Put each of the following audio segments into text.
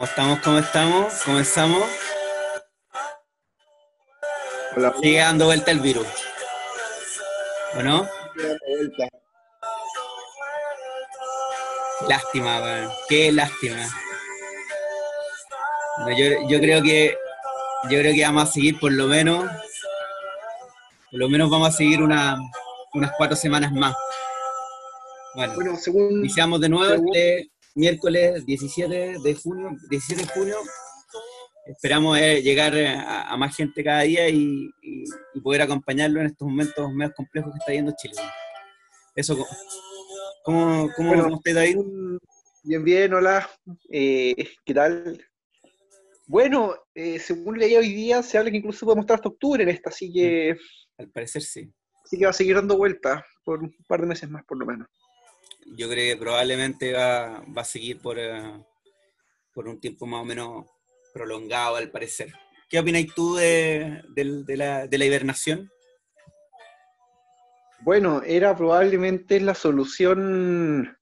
¿Cómo estamos? ¿Cómo estamos? ¿Comenzamos? Hola. Sigue dando vuelta el virus. ¿O no? Vuelta. Lástima, weón. Qué lástima. No, yo, yo creo que yo creo que vamos a seguir por lo menos por lo menos vamos a seguir una, unas cuatro semanas más. Bueno, Bueno, según. iniciamos de nuevo según- este miércoles 17 de junio, 17 de junio. Esperamos eh, llegar eh, a, a más gente cada día y, y- y poder acompañarlo en estos momentos medio complejos que está viendo Chile. Eso, ¿cómo, cómo, Bueno, David? según- Bien, bien, hola. Eh, ¿Qué tal? Bueno, eh, según leí hoy día, se habla que incluso podemos estar hasta octubre en esta, así que, Al parecer sí. así que va a seguir dando vueltas por un par de meses más, por lo menos. Yo creo que probablemente va, va a seguir por, eh, por un tiempo más o menos prolongado, al parecer. ¿Qué opinas tú de, de la, de la hibernación? Bueno, era probablemente la solución,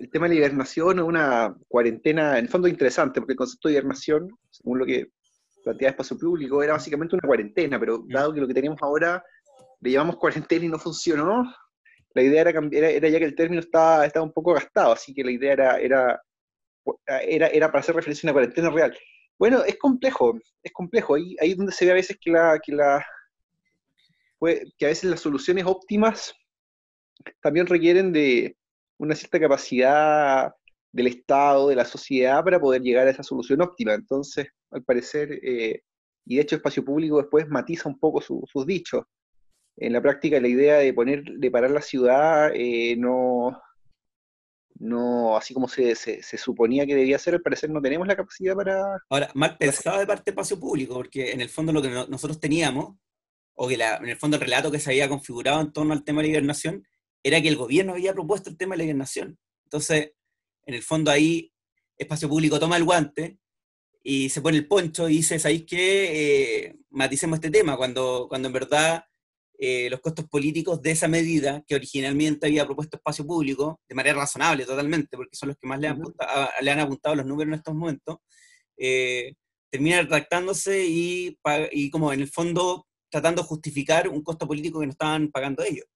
el tema de la hibernación o una cuarentena, en el fondo interesante, porque el concepto de hibernación, según lo que planteaba Espacio Público, era básicamente una cuarentena, pero dado que lo que tenemos ahora le llamamos cuarentena y no funcionó, la idea era, cambiar, era, ya que el término estaba, estaba un poco gastado, así que la idea era, era, era, era para hacer referencia a una cuarentena real. Bueno, es complejo, es complejo, ahí, ahí es donde se ve a veces que la, que la, que a veces las soluciones óptimas también requieren de una cierta capacidad del Estado, de la sociedad, para poder llegar a esa solución óptima. Entonces, al parecer, eh, y de hecho Espacio Público después matiza un poco su- sus dichos. En la práctica, la idea de poner, de parar la ciudad, eh, no, no, así como se, se- se suponía que debía ser, al parecer no tenemos la capacidad para... Ahora, mal pensado de parte de espacio público, porque en el fondo lo que no- nosotros teníamos, o que la- en el fondo el relato que se había configurado en torno al tema de la hibernación, era que el gobierno había propuesto el tema de la hibernación. Entonces, en el fondo ahí, espacio público toma el guante y se pone el poncho y dice, ¿sabéis qué? Eh, maticemos este tema, cuando, cuando en verdad eh, los costos políticos de esa medida que originalmente había propuesto espacio público, de manera razonable totalmente, porque son los que más le han, Ujú. apunta- a- le han apuntado los números en estos momentos, eh, termina retractándose y, como en el fondo tratando de justificar un costo político que no estaban pagando ellos.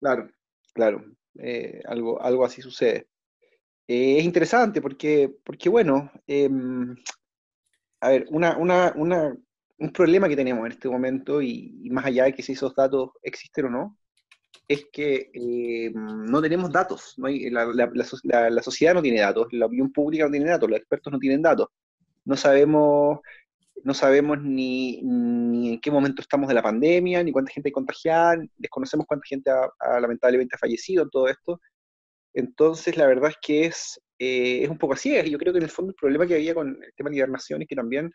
Claro, claro, eh, algo, algo así sucede. Eh, es interesante porque, porque bueno, em, a ver, una, una, una- un problema que tenemos en este momento, y, más allá de que si esos datos existen o no, es que em, no tenemos datos, no la, la- la so- la- la sociedad no tiene datos, la opinión pública no tiene datos, los expertos no tienen datos. No sabemos, no sabemos ni, ni en qué momento estamos de la pandemia, ni cuánta gente hay contagiada, desconocemos cuánta gente ha, lamentablemente ha fallecido en todo esto. Entonces, la verdad es que es, eh, es un poco así. Yo creo que en el fondo el problema que había con el tema de hibernación es que también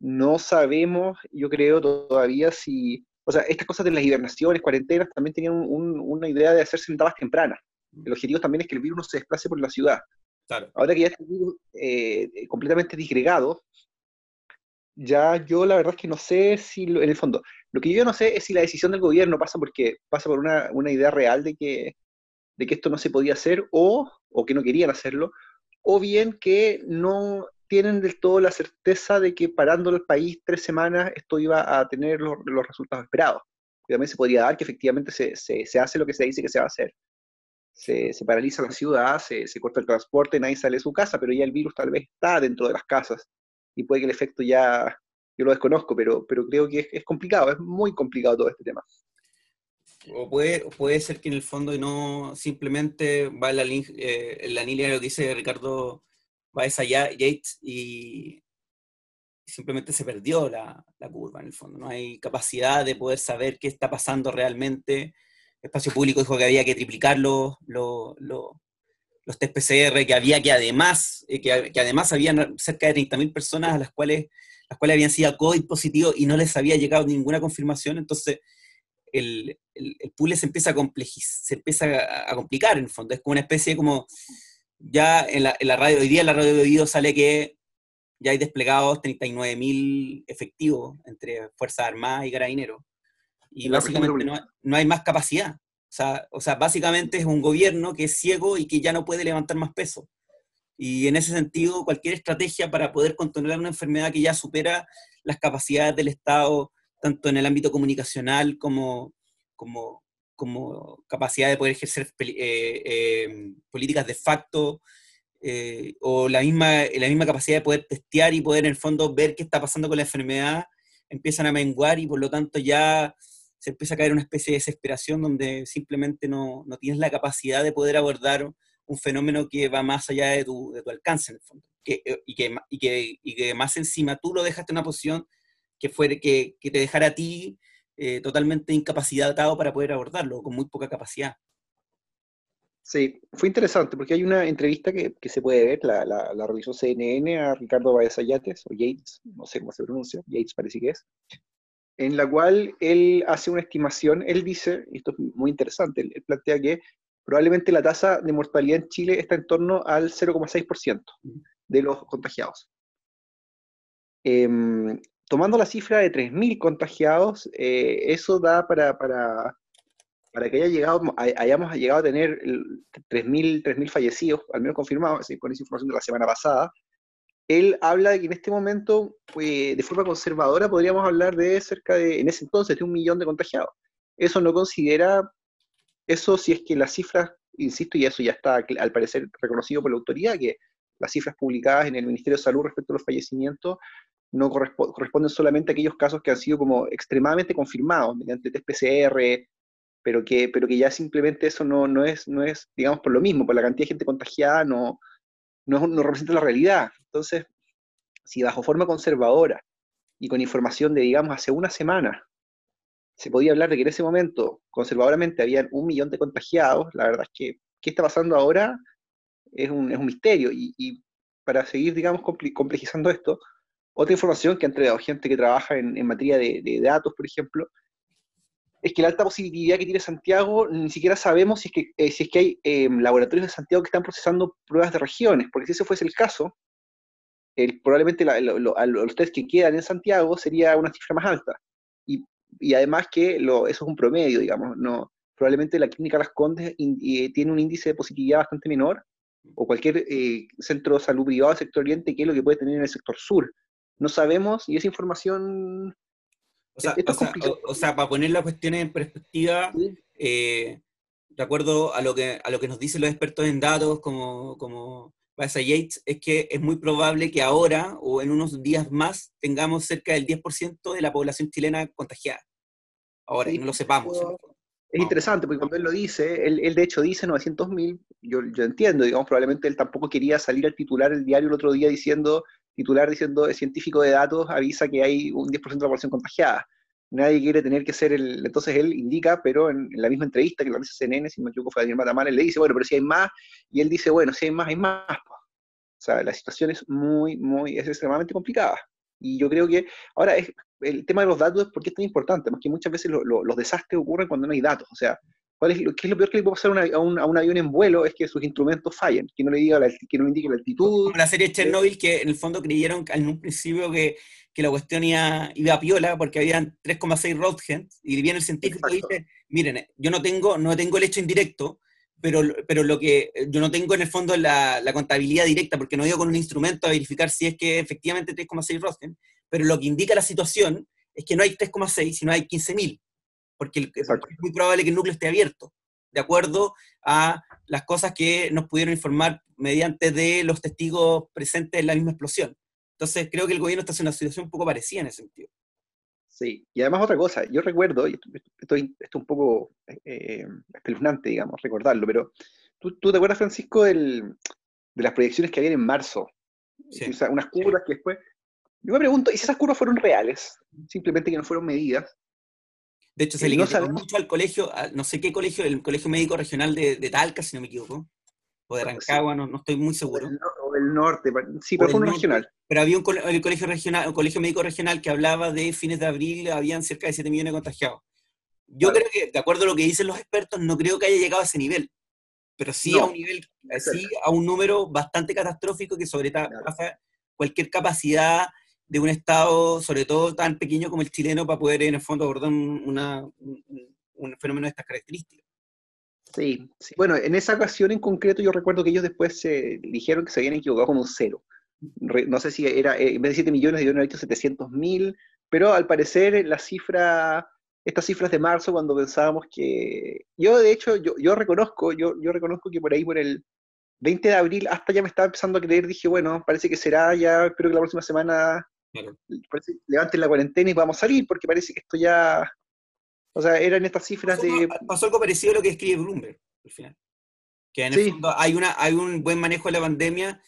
no sabemos, yo creo todavía si, o sea, estas cosas de las hibernaciones, cuarentenas, también tenían un- un- una idea de hacerse en etapas tempranas. El objetivo también es que el virus no se desplace por la ciudad. Claro. Ahora que ya está el virus eh, completamente disgregado, ya yo la verdad es que no sé si, lo- en el fondo, lo que yo no sé es si la decisión del gobierno pasa porque pasa por una, una idea real de que, de que esto no se podía hacer o, o que no querían hacerlo, o bien que no tienen del todo la certeza de que parando el país tres semanas esto iba a tener los, los resultados esperados. También se podría dar que efectivamente se, se, se hace lo que se dice que se va a hacer. Se, se paraliza la ciudad, se, corta el transporte, nadie sale de su casa, pero ya el virus tal vez está dentro de las casas y puede que el efecto ya, yo lo desconozco, pero, pero creo que es, complicado, es muy complicado todo este tema. O puede, puede ser que en el fondo no simplemente va la, eh, línea de lo que dice Ricardo Baeza Ya- Yates y simplemente se perdió la, la curva en el fondo. No hay capacidad de poder saber qué está pasando realmente. Espacio Público dijo que había que triplicar los, los, los, los test PCR, que había que además, eh, que, que además habían cerca de 30.000 personas a las cuales, las cuales habían sido COVID positivo y no les había llegado ninguna confirmación. Entonces, el, el, el puzzle se empieza a se empieza a, complicar en el fondo. Es como una especie como, ya en la, en la radio, hoy día en la radio de oído sale que ya hay desplegados 39.000 efectivos entre Fuerzas Armadas y Carabineros. Y la básicamente no, no hay más capacidad. O sea, o sea, básicamente es un gobierno que es ciego y que ya no puede levantar más peso. Y en ese sentido, cualquier estrategia para poder controlar una enfermedad que ya supera las capacidades del Estado, tanto en el ámbito comunicacional como, como, como capacidad de poder ejercer eh, eh, políticas de facto, eh, o la misma, la misma capacidad de poder testear y poder en el fondo ver qué está pasando con la enfermedad, empiezan a menguar y por lo tanto ya se empieza a caer una especie de desesperación donde simplemente no, no tienes la capacidad de poder abordar un fenómeno que va más allá de tu, de tu alcance, en el fondo. Que, eh, y, que, y, que, y, que, más encima tú lo dejaste en una posición que, fue, que, que te dejara a ti eh, totalmente incapacitado para poder abordarlo, con muy poca capacidad. Sí, fue interesante porque hay una entrevista que, que se puede ver, la, la, la, realizó CNN a Ricardo Baez Ayates, o Yates, no sé cómo se pronuncia, Yates parece que es, en la cual él hace una estimación, él dice, y esto es muy interesante, él, él plantea que probablemente la tasa de mortalidad en Chile está en torno al 0,6% de los contagiados. Eh, tomando la cifra de 3.000 contagiados, eh, eso da para, para, para, que haya llegado, hayamos llegado a tener 3.000 fallecidos, al menos confirmados, con esa información de la semana pasada. Él habla de que en este momento, pues, de forma conservadora, podríamos hablar de cerca de, en ese entonces, de un millón de contagiados. Eso no considera eso si es que las cifras, insisto, y eso ya está al parecer reconocido por la autoridad, que las cifras publicadas en el Ministerio de Salud respecto a los fallecimientos no corresponden solamente a aquellos casos que han sido como extremadamente confirmados mediante test PCR, pero que, pero que ya simplemente eso no, no, es, no es, digamos, por lo mismo, por la cantidad de gente contagiada no, no, no representa la realidad. Entonces, si bajo forma conservadora y con información de, digamos, hace una semana, se podía hablar de que en ese momento, conservadoramente, habían un millón de contagiados, la verdad es que, ¿qué está pasando ahora? Es un, es un misterio. Y, para seguir, digamos, complejizando esto, otra información que ha entregado gente que trabaja en, materia de, datos, por ejemplo, es que la alta positividad que tiene Santiago, ni siquiera sabemos si es que, eh, si es que hay eh, laboratorios de Santiago que están procesando pruebas de regiones, porque si ese fuese el caso, probablemente la, lo, los test que quedan en Santiago sería una cifra más alta. Y además que eso es un promedio, digamos, no, probablemente la clínica Las Condes eh, tiene un índice de positividad bastante menor, o cualquier eh, centro de salud privado del sector oriente, que es lo que puede tener en el sector sur. No sabemos, y esa información... O sea, o sea, o, o sea para poner la cuestión en perspectiva, ¿Sí? eh, de acuerdo a lo, que, a lo que nos dicen los expertos en datos, como, como Baeza Yates, es que es muy probable que ahora o en unos días más tengamos cerca del 10% de la población chilena contagiada ahora, y no lo sepamos. Es interesante, porque cuando él lo dice, él, él de hecho dice 900.000, yo, yo entiendo, digamos, probablemente él tampoco quería salir al titular el diario el otro día diciendo, titular diciendo, el científico de datos avisa que hay un 10% de la población contagiada. Nadie quiere tener que ser el... Entonces él indica, pero en, la misma entrevista que lo dice CNN, si no me equivoco fue Daniel Matamala, él le dice, bueno, pero si hay más, y él dice, bueno, si hay más, hay más. O sea, la situación es muy, muy, es extremadamente complicada. Y yo creo que ahora es, el tema de los datos es porque es tan importante, porque muchas veces lo, lo, los desastres ocurren cuando no hay datos. O sea, ¿cuál es, ¿qué es lo peor que le puede pasar a, una, a, un, a, un, avión en vuelo? Es que sus instrumentos fallen, que no le, diga la, que no le indique la altitud. Como la serie Chernobyl, que en el fondo creyeron en un principio que, que la cuestión iba, iba, a piola porque habían 3,6 Roentgens, y viene el científico Exacto. y dice, miren, yo no tengo, no tengo el hecho indirecto, pero, pero lo que yo no tengo en el fondo la, la contabilidad directa, porque no he ido con un instrumento a verificar si es que efectivamente 3,6 Roentgens, pero lo que indica la situación es que no hay 3,6, sino hay 15.000, porque, es muy probable que el núcleo esté abierto, de acuerdo a las cosas que nos pudieron informar mediante de los testigos presentes en la misma explosión. Entonces creo que el gobierno está en una situación un poco parecida en ese sentido. Sí, y además otra cosa, yo recuerdo, y esto, esto, esto es un poco eh, espeluznante, digamos, recordarlo, pero ¿tú, tú te acuerdas, Francisco, del, de las proyecciones que habían en marzo? Sí. O sea, unas curvas que después yo me pregunto, ¿y si esas curvas fueron reales? Simplemente que no fueron medidas. De hecho, se eh, le no mucho al colegio, a no sé qué colegio, el Colegio Médico Regional de, de Talca, si no me equivoco, o de Rancagua, no, no estoy muy seguro. O el, o el norte, sí, pero fue un regional. Pero había un el colegio regional, un colegio médico regional que hablaba de fines de abril, habían cerca de 7 millones de contagiados. Yo creo que, de acuerdo a lo que dicen los expertos, no creo que haya llegado a ese nivel, pero sí no, a un nivel, sí a un número bastante catastrófico que sobrepasa claro. cualquier capacidad de un Estado, sobre todo tan pequeño como el chileno, para poder en el fondo abordar una, un, un, fenómeno de estas características. Sí, sí, bueno, en esa ocasión en concreto yo recuerdo que ellos después se dijeron que se habían equivocado con un cero. no sé si era, eh, en vez de 7 millones, debieron haber dicho 700 mil, pero al parecer la cifra, estas cifras de marzo, cuando pensábamos que... Yo, de hecho, yo, yo reconozco, yo, yo reconozco que por ahí, por el 20 de abril, hasta ya me estaba empezando a creer, dije, bueno, parece que será ya, espero que la próxima semana levanten la cuarentena y vamos a salir, porque parece que esto ya o sea, eran estas cifras de... Pasó algo parecido a lo que escribe Bloomberg, al final. Que en el fondo hay, una, hay un buen manejo de la pandemia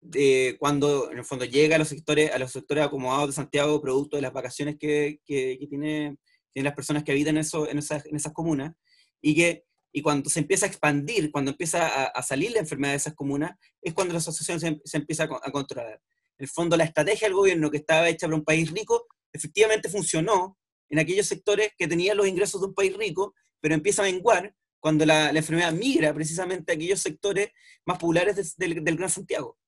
de cuando en el fondo llega a los sectores, a los sectores acomodados de Santiago, producto de las vacaciones que, que, tiene, tienen las personas que habitan eso, en, esas, en esas comunas, y que y cuando se empieza a expandir, cuando empieza a, salir la enfermedad de esas comunas, es cuando la asociación se, se, empieza a, controlar. El fondo, la estrategia del gobierno que estaba hecha para un país rico, efectivamente funcionó, en aquellos sectores que tenían los ingresos de un país rico, pero empieza a menguar cuando la, enfermedad migra precisamente a aquellos sectores más populares del, Gran Santiago.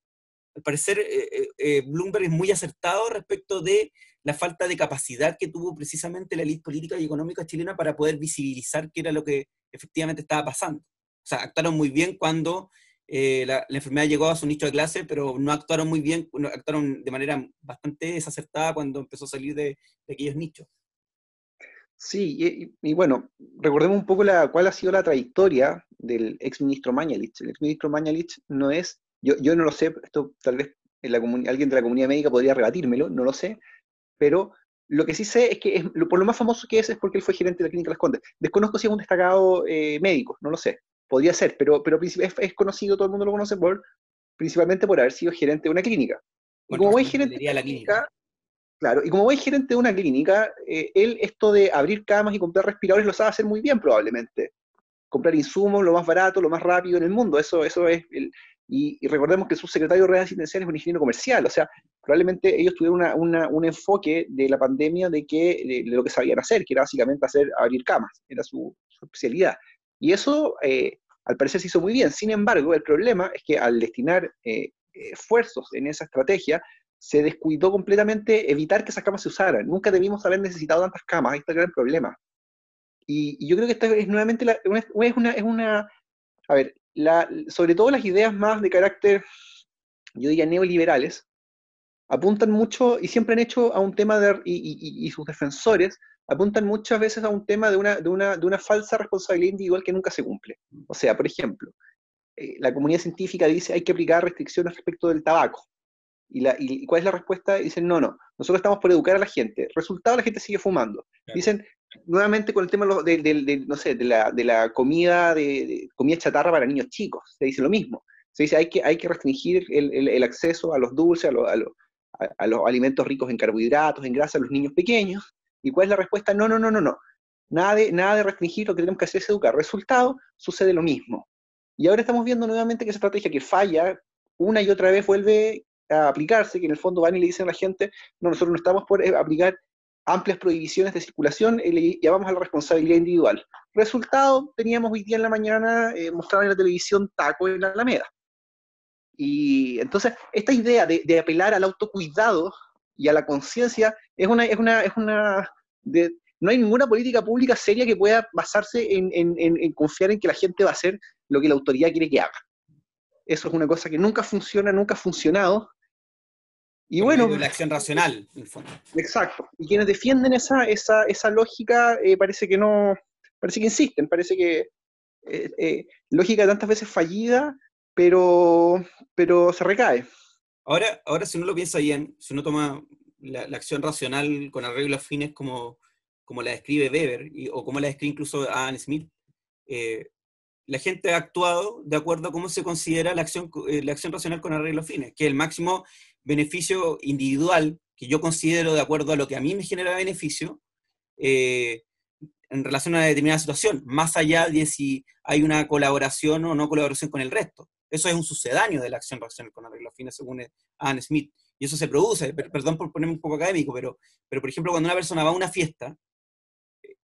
Al parecer, eh, eh, eh, Bloomberg es muy acertado respecto de la falta de capacidad que tuvo precisamente la élite política y económica chilena para poder visibilizar qué era lo que efectivamente estaba pasando. O sea, actuaron muy bien cuando la, enfermedad llegó a su nicho de clase, pero no actuaron muy bien, actuaron de manera bastante desacertada cuando empezó a salir de aquellos nichos. Sí, y, bueno, recordemos un poco la, cuál ha sido la trayectoria del ex ministro Mañalich. El ex ministro Mañalich no es, yo, no lo sé, esto tal vez en la alguien de la comunidad médica podría rebatírmelo, no lo sé, pero lo que sí sé es que por lo más famoso que es es porque él fue gerente de la clínica Las Condes. Desconozco si es un destacado eh, médico, no lo sé, podría ser, pero, pero es, es, conocido, todo el mundo lo conoce por, principalmente por haber sido gerente de una clínica. Y como es gerente de la clínica Claro, y como voy gerente de una clínica, eh, él esto de abrir camas y comprar respiradores lo sabe hacer muy bien probablemente. Comprar insumos, lo más barato, lo más rápido en el mundo, eso, eso es... El, y, recordemos que su secretario de redes asistenciales es un ingeniero comercial, o sea, probablemente ellos tuvieron un enfoque de la pandemia de, que, de, lo que sabían hacer, que era básicamente hacer abrir camas, era su, especialidad. Y eso, eh, al parecer, se hizo muy bien. Sin embargo, el problema es que al destinar eh, esfuerzos en esa estrategia, se descuidó completamente evitar que esas camas se usaran. Nunca debimos haber necesitado tantas camas, ahí está el gran problema. Y, yo creo que esta es nuevamente es, una, es una, a ver, la, sobre todo las ideas más de carácter, yo diría, neoliberales, apuntan mucho y siempre han hecho a un tema de, y, y, sus defensores apuntan muchas veces a un tema de una, de, una, de una falsa responsabilidad individual que nunca se cumple. O sea, por ejemplo, eh, la comunidad científica dice hay que aplicar restricciones respecto del tabaco. ¿Y, cuál es la respuesta? Dicen, no, no, nosotros estamos por educar a la gente. Resultado, la gente sigue fumando. Dicen, nuevamente con el tema de, no sé, de, la, de la comida, de, comida chatarra para niños chicos, se dice lo mismo. Se dice, hay que, hay que restringir el, acceso a los dulces, a, a, los alimentos ricos en carbohidratos, en grasa, a los niños pequeños. ¿Y cuál es la respuesta? No, no, no, no, no. Nada de, nada de restringir, lo que tenemos que hacer es educar. Resultado, sucede lo mismo. Y ahora estamos viendo nuevamente que esa estrategia que falla una y otra vez vuelve a aplicarse, que en el fondo van y le dicen a la gente, no, nosotros no estamos por eh, aplicar amplias prohibiciones de circulación y le llamamos a la responsabilidad individual. Resultado, teníamos hoy día en la mañana, eh, en la televisión taco en la Alameda. Y entonces, esta idea de, apelar al autocuidado y a la conciencia es una, es una, es una de, no hay ninguna política pública seria que pueda basarse en, en, confiar en que la gente va a hacer lo que la autoridad quiere que haga. Eso es una cosa que nunca funciona, nunca ha funcionado, y bueno. La acción racional, en el fondo. Exacto. Y quienes defienden esa, esa, esa lógica eh, parece que no. Parece que insisten, parece que. Eh, eh, lógica tantas veces fallida, pero, pero se recae. Ahora, ahora, si uno lo piensa bien, si uno toma la, acción racional con arreglos fines como, como la describe Weber, o como la describe incluso Adam Smith, la gente ha actuado de acuerdo a cómo se considera la acción, la acción racional con arreglos fines, que el máximo beneficio individual que yo considero de acuerdo a lo que a mí me genera beneficio eh, en relación a una determinada situación, más allá de si hay una colaboración o no colaboración con el resto. Eso es un sucedáneo de la acción racional con arreglos fines, según Anne Smith. Y eso se produce, perdón por ponerme un poco académico, pero, pero por ejemplo, cuando una persona va a una fiesta,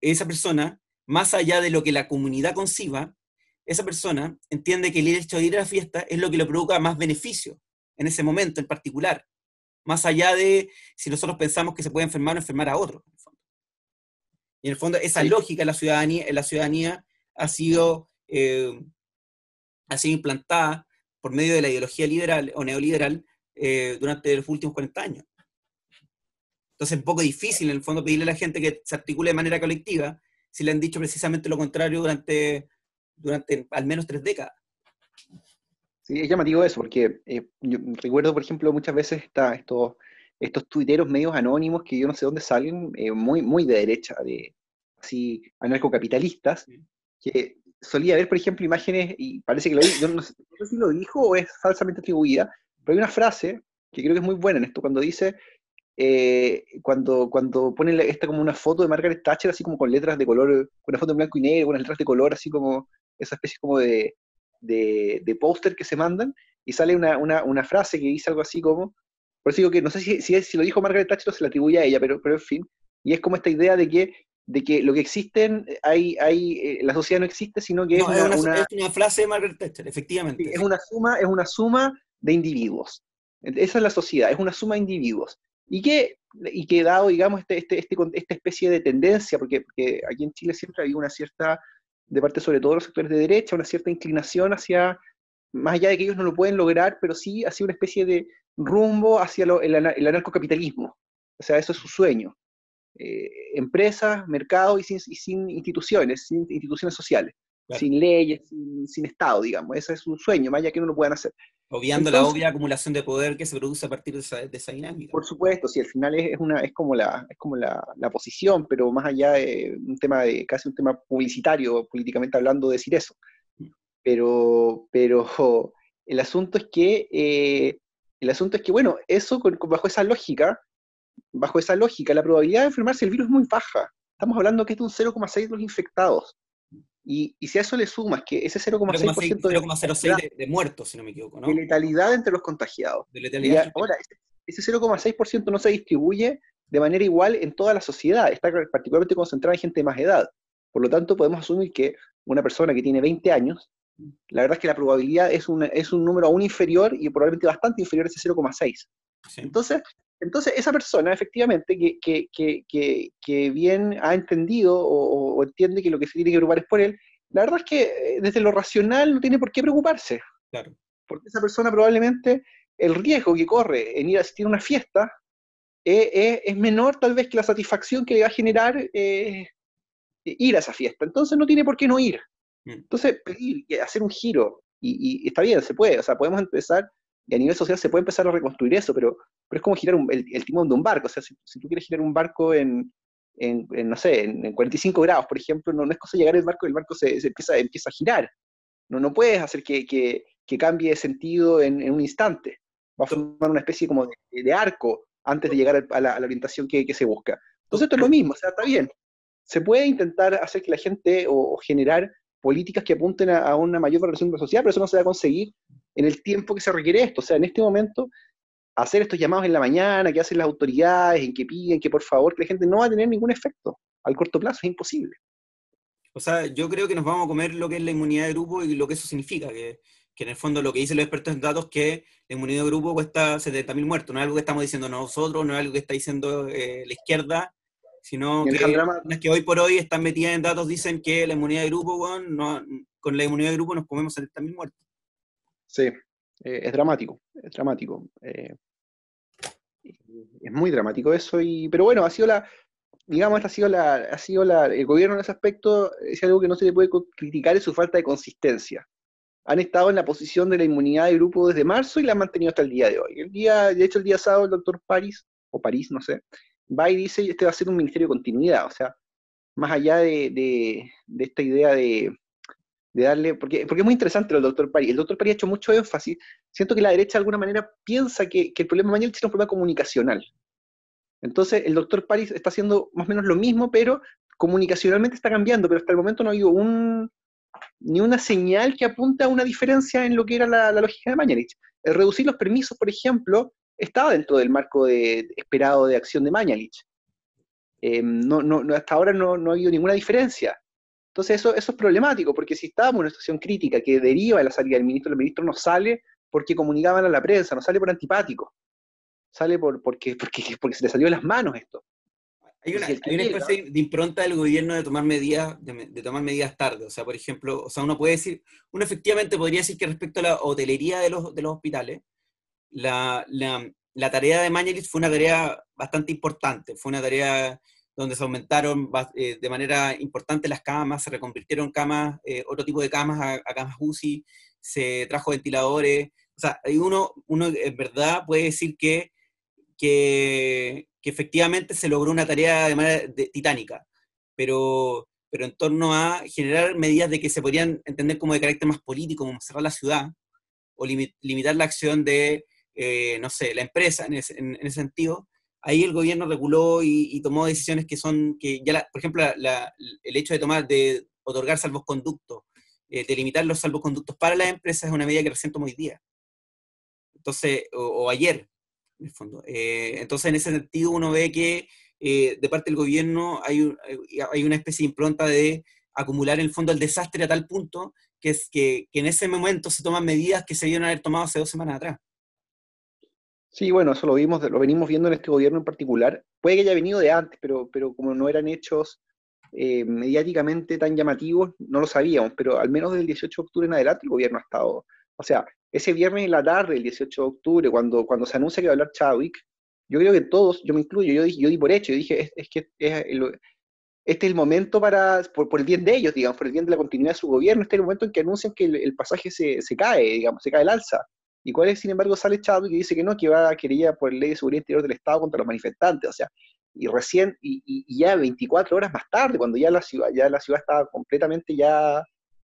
esa persona, más allá de lo que la comunidad conciba, esa persona entiende que el hecho de ir a la fiesta es lo que le provoca más beneficio en ese momento en particular, más allá de si nosotros pensamos que se puede enfermar o enfermar a otro. Y en el fondo esa lógica en la ciudadanía, en la ciudadanía ha sido eh, ha sido implantada por medio de la ideología liberal o neoliberal eh, durante los últimos 40 años. Entonces es un poco difícil en el fondo pedirle a la gente que se articule de manera colectiva si le han dicho precisamente lo contrario durante, durante al menos tres décadas. Sí, es llamativo eso, porque eh, yo recuerdo, por ejemplo, muchas veces está estos, estos tuiteros medios anónimos que yo no sé dónde salen, eh, muy, muy de derecha, de así anarcocapitalistas, que solía ver, por ejemplo, imágenes, y parece que lo yo no sé, si lo dijo o es falsamente atribuida, pero hay una frase que creo que es muy buena en esto, cuando dice, eh, cuando, cuando pone esta como una foto de Margaret Thatcher, así como con letras de color, una foto en blanco y negro, con unas letras de color, así como esa especie como de, de, de póster que se mandan, y sale una, una, una, frase que dice algo así como, por eso digo que no sé si, si, si lo dijo Margaret Thatcher o se la atribuye a ella, pero, pero en fin, y es como esta idea de que de que lo que existen, hay, hay, eh, la sociedad no existe, sino que es, una, una, es, una, frase de Margaret Thatcher, efectivamente. Es una suma, es una suma de individuos. Esa es la sociedad, es una suma de individuos. Y que, y que dado, digamos, este, este, este, esta especie de tendencia, porque, porque aquí en Chile siempre hay una cierta, de parte sobre todo de los sectores de derecha, una cierta inclinación hacia, más allá de que ellos no lo pueden lograr, pero sí hacia una especie de rumbo hacia lo, el, el anarcocapitalismo. O sea, eso es su sueño. Eh, empresas, mercados y sin, y sin, instituciones, sin instituciones sociales, claro. sin leyes, sin, sin, Estado, digamos. Ese es su sueño, más allá que no lo puedan hacer. Obviando Entonces, la obvia acumulación de poder que se produce a partir de esa, de esa dinámica. Por supuesto, sí, al final es, una, es como, la, es como la, la, posición, pero más allá de un tema de, casi un tema publicitario, políticamente hablando, decir eso. Pero, pero el asunto es que, eh, el asunto es que, bueno, eso con, bajo esa lógica, bajo esa lógica, la probabilidad de enfermarse el virus es muy baja. Estamos hablando que es de un 0,6 de los infectados. Y, y, si a eso le sumas que ese 0,6% de, 0,06 de, de, muertos, si no me equivoco, ¿no? De letalidad entre los contagiados. De letalidad. Y ahora, ese 0,6% no se distribuye de manera igual en toda la sociedad, está particularmente concentrada en gente de más edad. Por lo tanto, podemos asumir que una persona que tiene 20 años, la verdad es que la probabilidad es un, es un número aún inferior y probablemente bastante inferior a ese 0,6. Sí. Entonces, entonces, esa persona, efectivamente, que, que, que, que bien ha entendido o, o, entiende que lo que se tiene que preocupar es por él, la verdad es que desde lo racional no tiene por qué preocuparse. Claro. Porque esa persona probablemente el riesgo que corre en ir a asistir a una fiesta eh, eh, es menor tal vez que la satisfacción que le va a generar eh, ir a esa fiesta. Entonces no tiene por qué no ir. Mm. Entonces, pedir, hacer un giro, y, y está bien, se puede, o sea, podemos empezar y a nivel social se puede empezar a reconstruir eso, pero, pero es como girar un, el, el, timón de un barco. O sea, si, si tú quieres girar un barco en, en, en no sé, en, en, 45 grados, por ejemplo, no, no, es cosa llegar al barco, el barco se, se, empieza, empieza a girar. No, no puedes hacer que, que, que cambie de sentido en, un instante. Va a formar una especie como de, de arco antes de llegar a la, a la orientación que, que, se busca. Entonces esto es lo mismo, o sea, está bien. Se puede intentar hacer que la gente o, o generar políticas que apunten a, a, una mayor valoración de la sociedad, pero eso no se va a conseguir en el tiempo que se requiere esto. O sea, en este momento, hacer estos llamados en la mañana, que hacen las autoridades, en que piden que por favor, que la gente no va a tener ningún efecto. Al corto plazo es imposible. O sea, yo creo que nos vamos a comer lo que es la inmunidad de grupo y lo que eso significa, que, que en el fondo lo que dicen los expertos en datos que la inmunidad de grupo cuesta 70.000 muertos, no es algo que estamos diciendo nosotros, no es algo que está diciendo eh, la izquierda, sino que las que hoy por hoy están metidas en datos dicen que la inmunidad de grupo, bueno, no, con la inmunidad de grupo nos comemos 70.000 muertos. Sí, eh, es dramático, es dramático. Eh, es muy dramático eso, y, pero bueno, ha sido la, digamos, ha sido la, ha sido la, el gobierno en ese aspecto, es algo que no se le puede criticar, es su falta de consistencia. Han estado en la posición de la inmunidad de grupo desde marzo y la han mantenido hasta el día de hoy. El día, de hecho, el día sábado el doctor París, o París, no sé, va y dice, este va a ser un ministerio de continuidad, o sea, más allá de, de esta idea de, de darle, porque, porque es muy interesante el doctor París. El doctor París ha hecho mucho énfasis. Siento que la derecha de alguna manera piensa que, que el problema de Mañana es un problema comunicacional. Entonces, el doctor París está haciendo más o menos lo mismo, pero comunicacionalmente está cambiando, pero hasta el momento no ha habido un, ni una señal que apunte a una diferencia en lo que era la, lógica de Mañalich. El reducir los permisos, por ejemplo, estaba dentro del marco de, esperado de acción de Mañalich. Eh, no, no, hasta ahora no, no ha habido ninguna diferencia. Entonces eso, eso es problemático, porque si estábamos en una situación crítica que deriva de la salida del ministro, el ministro no sale porque comunicaban a la prensa, no sale por antipático, sale por, porque, porque, porque se le salió de las manos esto. Hay una, especie de impronta del gobierno de tomar medidas, de, tomar medidas tarde. O sea, por ejemplo, o sea, uno puede decir, uno efectivamente podría decir que respecto a la hotelería de los, de los hospitales, la, la, tarea de Mañalich fue una tarea bastante importante. Fue una tarea donde se aumentaron eh, de manera importante las camas, se reconvirtieron camas, eh, otro tipo de camas a, camas UCI, se trajo ventiladores. O sea, uno, uno en verdad puede decir que, que, efectivamente se logró una tarea de manera titánica, pero, pero en torno a generar medidas de que se podrían entender como de carácter más político, como cerrar la ciudad, o limitar la acción de, eh, no sé, la empresa en ese sentido, ahí el gobierno reguló y, tomó decisiones que son, que ya, por ejemplo, el hecho de tomar, de otorgar salvoconductos, eh, de limitar los salvoconductos para las empresas es una medida que recién tomó hoy día. Entonces, o, ayer, en el fondo. Eh, entonces, en ese sentido, uno ve que eh, de parte del gobierno hay, hay una especie de impronta de acumular en el fondo el desastre a tal punto que, es que, que en ese momento se toman medidas que se debieron haber tomado hace dos semanas atrás. Sí, bueno, eso lo vimos, lo venimos viendo en este gobierno en particular. Puede que haya venido de antes, pero, pero como no eran hechos eh, mediáticamente tan llamativos, no lo sabíamos, pero al menos del 18 de octubre en adelante el gobierno ha estado, o sea, ese viernes en la tarde, el 18 de octubre, cuando, cuando se anuncia que va a hablar Chadwick, yo creo que todos, yo me incluyo, yo, yo di por hecho, yo dije, es, que este es el momento para, por, el bien de ellos, digamos, por el bien de la continuidad de su gobierno, este es el momento en que anuncian que el, pasaje se, se, cae, digamos, se cae el alza. ¿Y cuál es, sin embargo, sale Chadwick y dice que no, que va, quería por ley de seguridad interior del Estado contra los manifestantes? O sea, y recién, y, ya 24 horas más tarde, cuando ya la ciudad, ya la ciudad estaba completamente ya,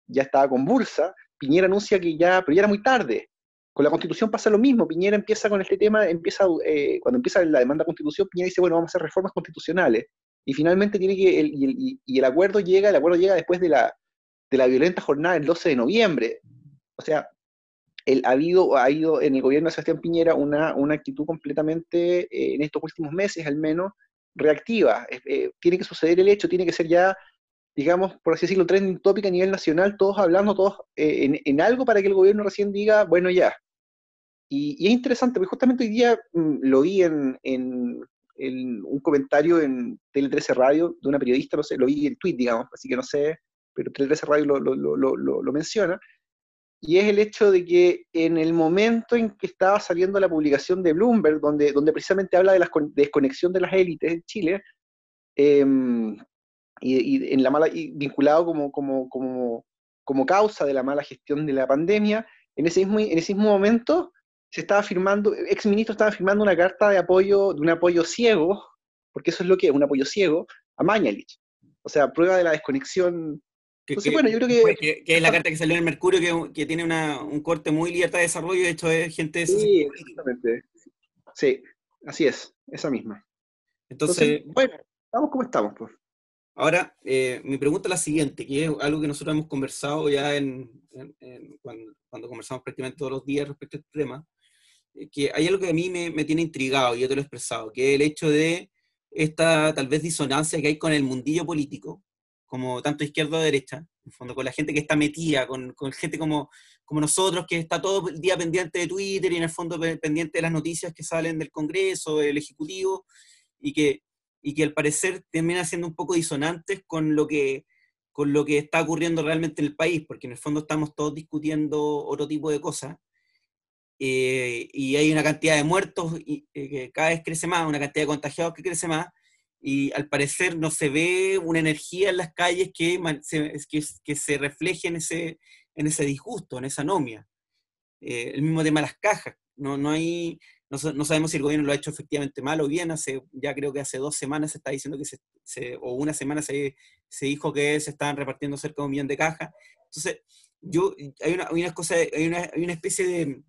ya estaba convulsa, Piñera anuncia que ya, pero ya era muy tarde. Con la constitución pasa lo mismo, Piñera empieza con este tema, empieza, eh, cuando empieza la demanda de constitución, Piñera dice, bueno, vamos a hacer reformas constitucionales. Y finalmente tiene que, y, el acuerdo llega, el acuerdo llega después de la, de la violenta jornada del 12 de noviembre. O sea, ha, habido, ha ido en el gobierno de Sebastián Piñera una, actitud completamente, eh, en estos últimos meses al menos, reactiva. Eh, tiene que suceder el hecho, tiene que ser ya, digamos, por así decirlo, trending topic a nivel nacional, todos hablando, todos eh, en, algo para que el gobierno recién diga, bueno, ya. Y, es interesante, porque justamente hoy día mm, lo vi en, un comentario en Tele 13 Radio de una periodista, no sé, lo vi en tweet, digamos, así que no sé, pero Tele 13 Radio lo, lo, lo menciona, y es el hecho de que en el momento en que estaba saliendo la publicación de Bloomberg, donde, donde precisamente habla de la desconexión de las élites en Chile, em, y, en la mala, vinculado como, como, como, como causa de la mala gestión de la pandemia, en ese mismo, en ese mismo momento se estaba firmando, ex ministro estaba firmando una carta de apoyo, de un apoyo ciego, porque eso es lo que es, un apoyo ciego, a Mañalich. O sea, prueba de la desconexión que, bueno, yo creo que, que, es la carta que salió en el Mercurio, que, tiene una, un corte muy libertad de desarrollo, de hecho es gente de Sí, exactamente. Sí, así es, esa misma. Entonces, bueno, estamos como estamos, pues. Ahora, eh, mi pregunta es la siguiente, que es algo que nosotros hemos conversado ya en, cuando, cuando, conversamos prácticamente todos los días respecto a este tema, eh, que hay algo que a mí me, me, tiene intrigado, y yo te lo he expresado, que es el hecho de esta tal vez disonancia que hay con el mundillo político, como tanto izquierda o derecha, en fondo, con la gente que está metida, con, con, gente como, como nosotros, que está todo el día pendiente de Twitter y en el fondo pendiente de las noticias que salen del Congreso, del Ejecutivo, y que, y que al parecer termina siendo un poco disonantes con lo que con lo que está ocurriendo realmente en el país, porque en el fondo estamos todos discutiendo otro tipo de cosas, eh, y hay una cantidad de muertos y, eh, que cada vez crece más, una cantidad de contagiados que crece más, y al parecer no se ve una energía en las calles que se, que, que se refleje en ese, en ese disgusto, en esa anomia. Eh, el mismo tema de las cajas, no, no hay, no, no, sabemos si el gobierno lo ha hecho efectivamente mal o bien, hace, ya creo que hace dos semanas se está diciendo que se, o una semana se, se, dijo que se estaban repartiendo cerca de un millón de cajas. Entonces, yo, hay una, hay una, cosa, hay una, hay una especie de,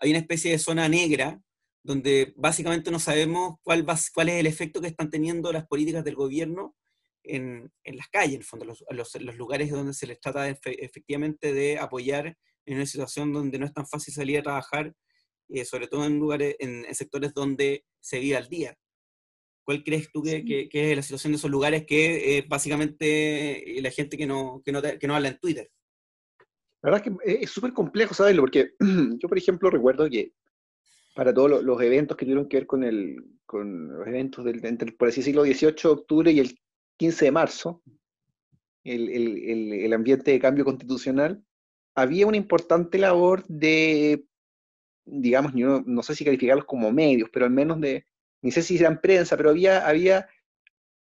hay una especie de zona negra donde básicamente no sabemos cuál, cuál es el efecto que están teniendo las políticas del gobierno en, en las calles, en el fondo, los, los, los, lugares donde se les trata efectivamente de apoyar en una situación donde no es tan fácil salir a trabajar, eh, sobre todo en lugares, en, sectores donde se vive al día. ¿Cuál crees tú que, que, es la situación de esos lugares que eh, básicamente la gente que no, que no, que no habla en Twitter? La verdad es que es súper complejo saberlo, porque yo, por ejemplo, recuerdo que para todos los, eventos que tuvieron que ver con, el, con los eventos del, entre, por así decirlo, 18 de octubre y el 15 de marzo, el, el, el, ambiente de cambio constitucional, había una importante labor de, digamos, no, no, sé si calificarlos como medios, pero al menos de, ni sé si eran prensa, pero había, había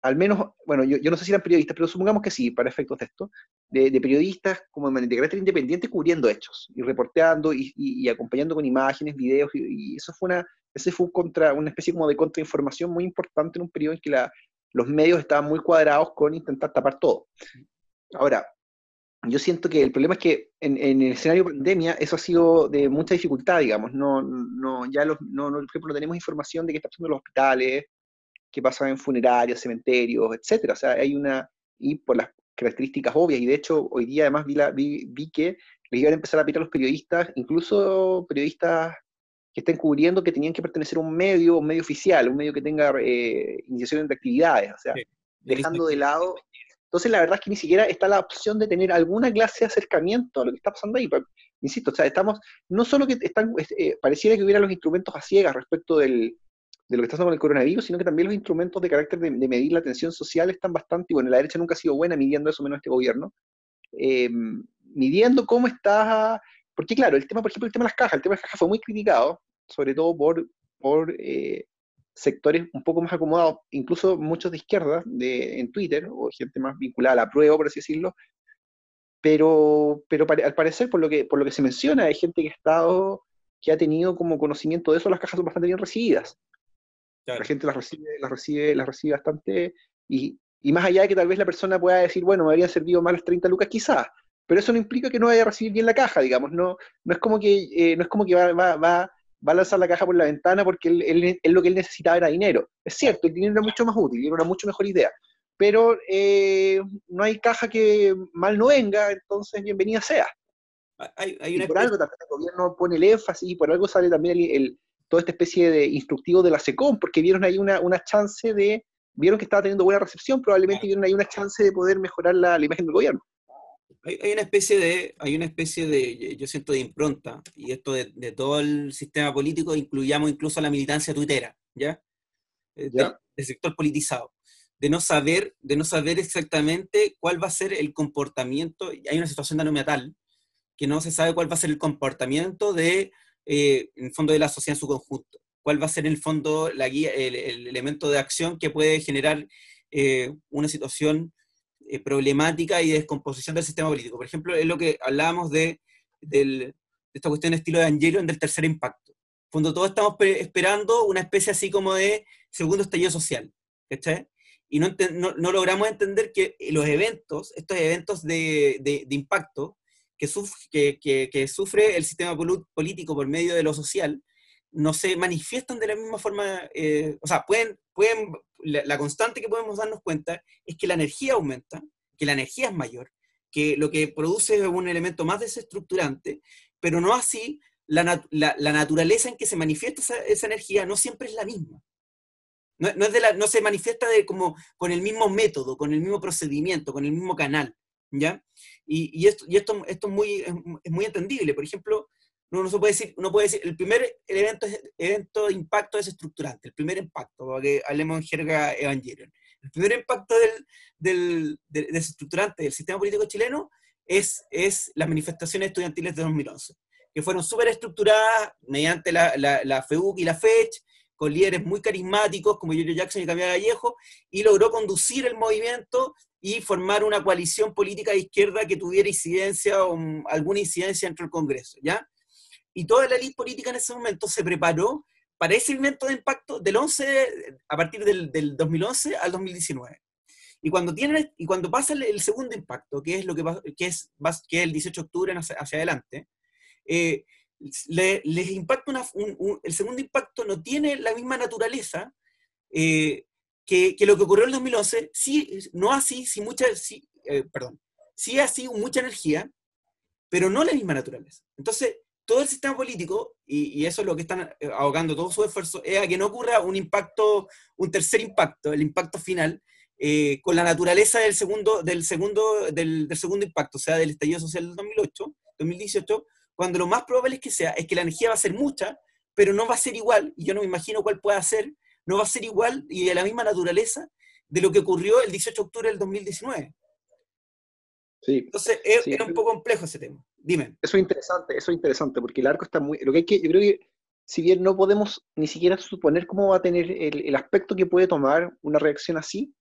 al menos, bueno, yo, no sé si eran periodistas, pero supongamos que sí, para efectos de esto, de, periodistas como de carácter independiente cubriendo hechos y reporteando y, acompañando con imágenes, videos, y, eso fue una, ese fue contra, una especie como de contrainformación muy importante en un periodo en que los medios estaban muy cuadrados con intentar tapar todo. Ahora, yo siento que el problema es que en, el escenario de pandemia eso ha sido de mucha dificultad, digamos, no, no, ya los, no, no, por ejemplo, no tenemos información de qué está pasando en los hospitales, qué pasa en funerarios, cementerios, etcétera. O sea, hay una, y por las características obvias, y de hecho hoy día además vi, la, vi, vi que les iban a empezar a pedir a los periodistas, incluso periodistas que estén cubriendo que tenían que pertenecer a un medio, un medio oficial, un medio que tenga eh, iniciación de actividades, o sea, dejando de lado. Entonces, la verdad es que ni siquiera está la opción de tener alguna clase de acercamiento a lo que está pasando ahí. insisto, o sea, estamos, no solo que están, eh, pareciera que hubiera los instrumentos a ciegas respecto del, de lo que está pasando con el coronavirus, sino que también los instrumentos de carácter de, medir la tensión social están bastante, y bueno, la derecha nunca ha sido buena midiendo eso, menos este gobierno, eh, midiendo cómo está, porque claro, el tema, por ejemplo, el tema de las cajas, el tema de las cajas fue muy criticado, sobre todo por, por eh, sectores un poco más acomodados, incluso muchos de izquierda de, en Twitter, o gente más vinculada a la prueba, por así decirlo, pero, pero al parecer, por lo, que, por lo que se menciona, hay gente que ha estado, que ha tenido como conocimiento de eso, las cajas son bastante bien recibidas. La gente las recibe, las recibe, las recibe bastante, y, y, más allá de que tal vez la persona pueda decir, bueno, me habrían servido más las 30 lucas quizás, pero eso no implica que no vaya a recibir bien la caja, digamos, no, no es como que, eh, no es como que va, va, va, va, a lanzar la caja por la ventana porque él, él, lo que él necesitaba era dinero. Es cierto, el dinero era mucho más útil, era una mucho mejor idea, pero eh, no hay caja que mal no venga, entonces bienvenida sea. Hay, hay una y por algo también el gobierno pone el énfasis y por algo sale también el toda esta especie de instructivo de la SECOM, porque vieron ahí una, una chance de, vieron que estaba teniendo buena recepción, probablemente vieron ahí una chance de poder mejorar la, la imagen del gobierno. Hay, hay, una especie de, hay una especie de, yo siento de impronta, y esto de, de todo el sistema político, incluyamos incluso a la militancia tuitera, ¿ya? Eh. Del, sector politizado de no saber, de no saber exactamente cuál va a ser el comportamiento, hay una situación de anomia tal que no se sabe cuál va a ser el comportamiento de eh, en el fondo de la sociedad en su conjunto. ¿Cuál va a ser en el fondo la guía, el, elemento de acción que puede generar eh, una situación eh, problemática y de descomposición del sistema político? Por ejemplo, es lo que hablábamos de, de esta cuestión de estilo de Angelo en del tercer impacto. En fondo, todos estamos esperando una especie así como de segundo estallido social. Y no, no, logramos entender que los eventos, estos eventos de, de, de impacto, que, sufre, que, sufre el sistema político por medio de lo social, no se manifiestan de la misma forma, eh, o sea, pueden, pueden, la, constante que podemos darnos cuenta es que la energía aumenta, que la energía es mayor, que lo que produce es un elemento más desestructurante, pero no así la, la, naturaleza en que se manifiesta esa, energía no siempre es la misma. No, es no se manifiesta de como, con el mismo método, con el mismo procedimiento, con el mismo canal. ¿Ya? Y, y esto, y esto, esto es, muy, es, muy entendible. Por ejemplo, uno, no se puede decir, uno puede decir, el primer evento, evento de impacto es estructurante, el primer impacto, para que hablemos en jerga Evangelion. El primer impacto del, del, del, desestructurante del sistema político chileno es, es las manifestaciones estudiantiles de 2011, que fueron súper estructuradas mediante la, la, la FEUC y la FECH, con líderes muy carismáticos como Julio Jackson y Camila Vallejo, y logró conducir el movimiento y formar una coalición política de izquierda que tuviera incidencia o alguna incidencia dentro del Congreso, ¿ya? Y toda la élite política en ese momento se preparó para ese evento de impacto del 11, a partir del, del 2011 al 2019. Y cuando, tiene, y cuando pasa el, el, segundo impacto, que es, lo que, que es, que es el 18 de octubre hacia, hacia adelante, eh, le, les impacta una, un, un, el segundo impacto no tiene la misma naturaleza eh, que, que, lo que ocurrió en el 2011, sí, no así, sí, mucha, sí, eh, perdón, sí así mucha energía, pero no la misma naturaleza. Entonces, todo el sistema político, y, y, eso es lo que están eh, ahogando todo su esfuerzo, es a que no ocurra un impacto, un tercer impacto, el impacto final, eh, con la naturaleza del segundo, del, segundo, del, del, segundo impacto, o sea, del estallido social del 2008, 2018, cuando lo más probable es que sea, es que la energía va a ser mucha, pero no va a ser igual, y yo no me imagino cuál pueda ser, no va a ser igual y de la misma naturaleza de lo que ocurrió el 18 de octubre del 2019. Sí. Entonces, es, era un poco complejo ese tema. Dime. Eso es interesante, eso es interesante, porque el arco está muy... Lo que hay que, yo creo que, si bien no podemos ni siquiera suponer cómo va a tener el, aspecto que puede tomar una reacción así,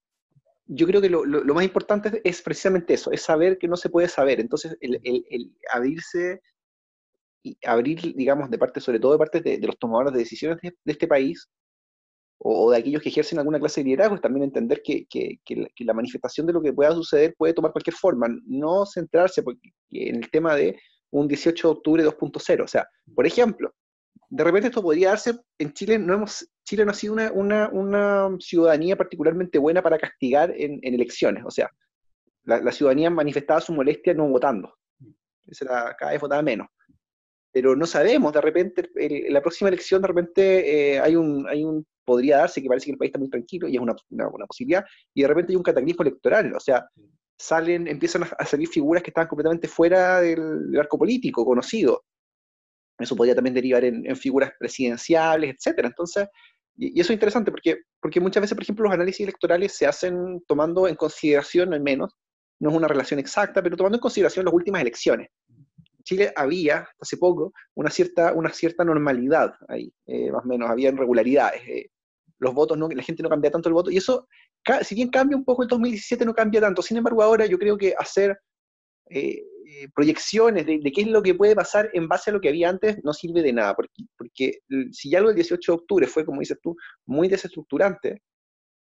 yo creo que lo, más importante es precisamente eso, es saber que no se puede saber. Entonces, el, abrirse y abrir, digamos, de parte, sobre todo de parte de, los tomadores de decisiones de, este país, o, de aquellos que ejercen alguna clase de liderazgo, es también entender que, la, manifestación de lo que pueda suceder puede tomar cualquier forma, no centrarse en el tema de un 18 de octubre 2.0. O sea, por ejemplo, de repente esto podría darse, en Chile no hemos, Chile no ha sido una, ciudadanía particularmente buena para castigar en, elecciones, o sea, la, ciudadanía manifestaba su molestia no votando, Esa cada vez votaba menos pero no sabemos, de repente, en la próxima elección, de repente eh, hay, un, hay un podría darse, que parece que el país está muy tranquilo y es una, una, posibilidad, y de repente hay un cataclismo electoral, o sea, salen, empiezan a, salir figuras que están completamente fuera del, arco político conocido. Eso podría también derivar en, figuras presidenciales, etcétera. Entonces, y, eso es interesante porque, porque muchas veces, por ejemplo, los análisis electorales se hacen tomando en consideración, al menos, no es una relación exacta, pero tomando en consideración las últimas elecciones. Chile había, hace poco, una cierta, una cierta normalidad ahí, eh, más o menos, había irregularidades. Eh, los votos, no, la gente no cambia tanto el voto, y eso, si bien cambia un poco el 2017, no cambia tanto. Sin embargo, ahora yo creo que hacer eh, proyecciones de, qué es lo que puede pasar en base a lo que había antes no sirve de nada, porque, si ya lo del 18 de octubre fue, como dices tú, muy desestructurante,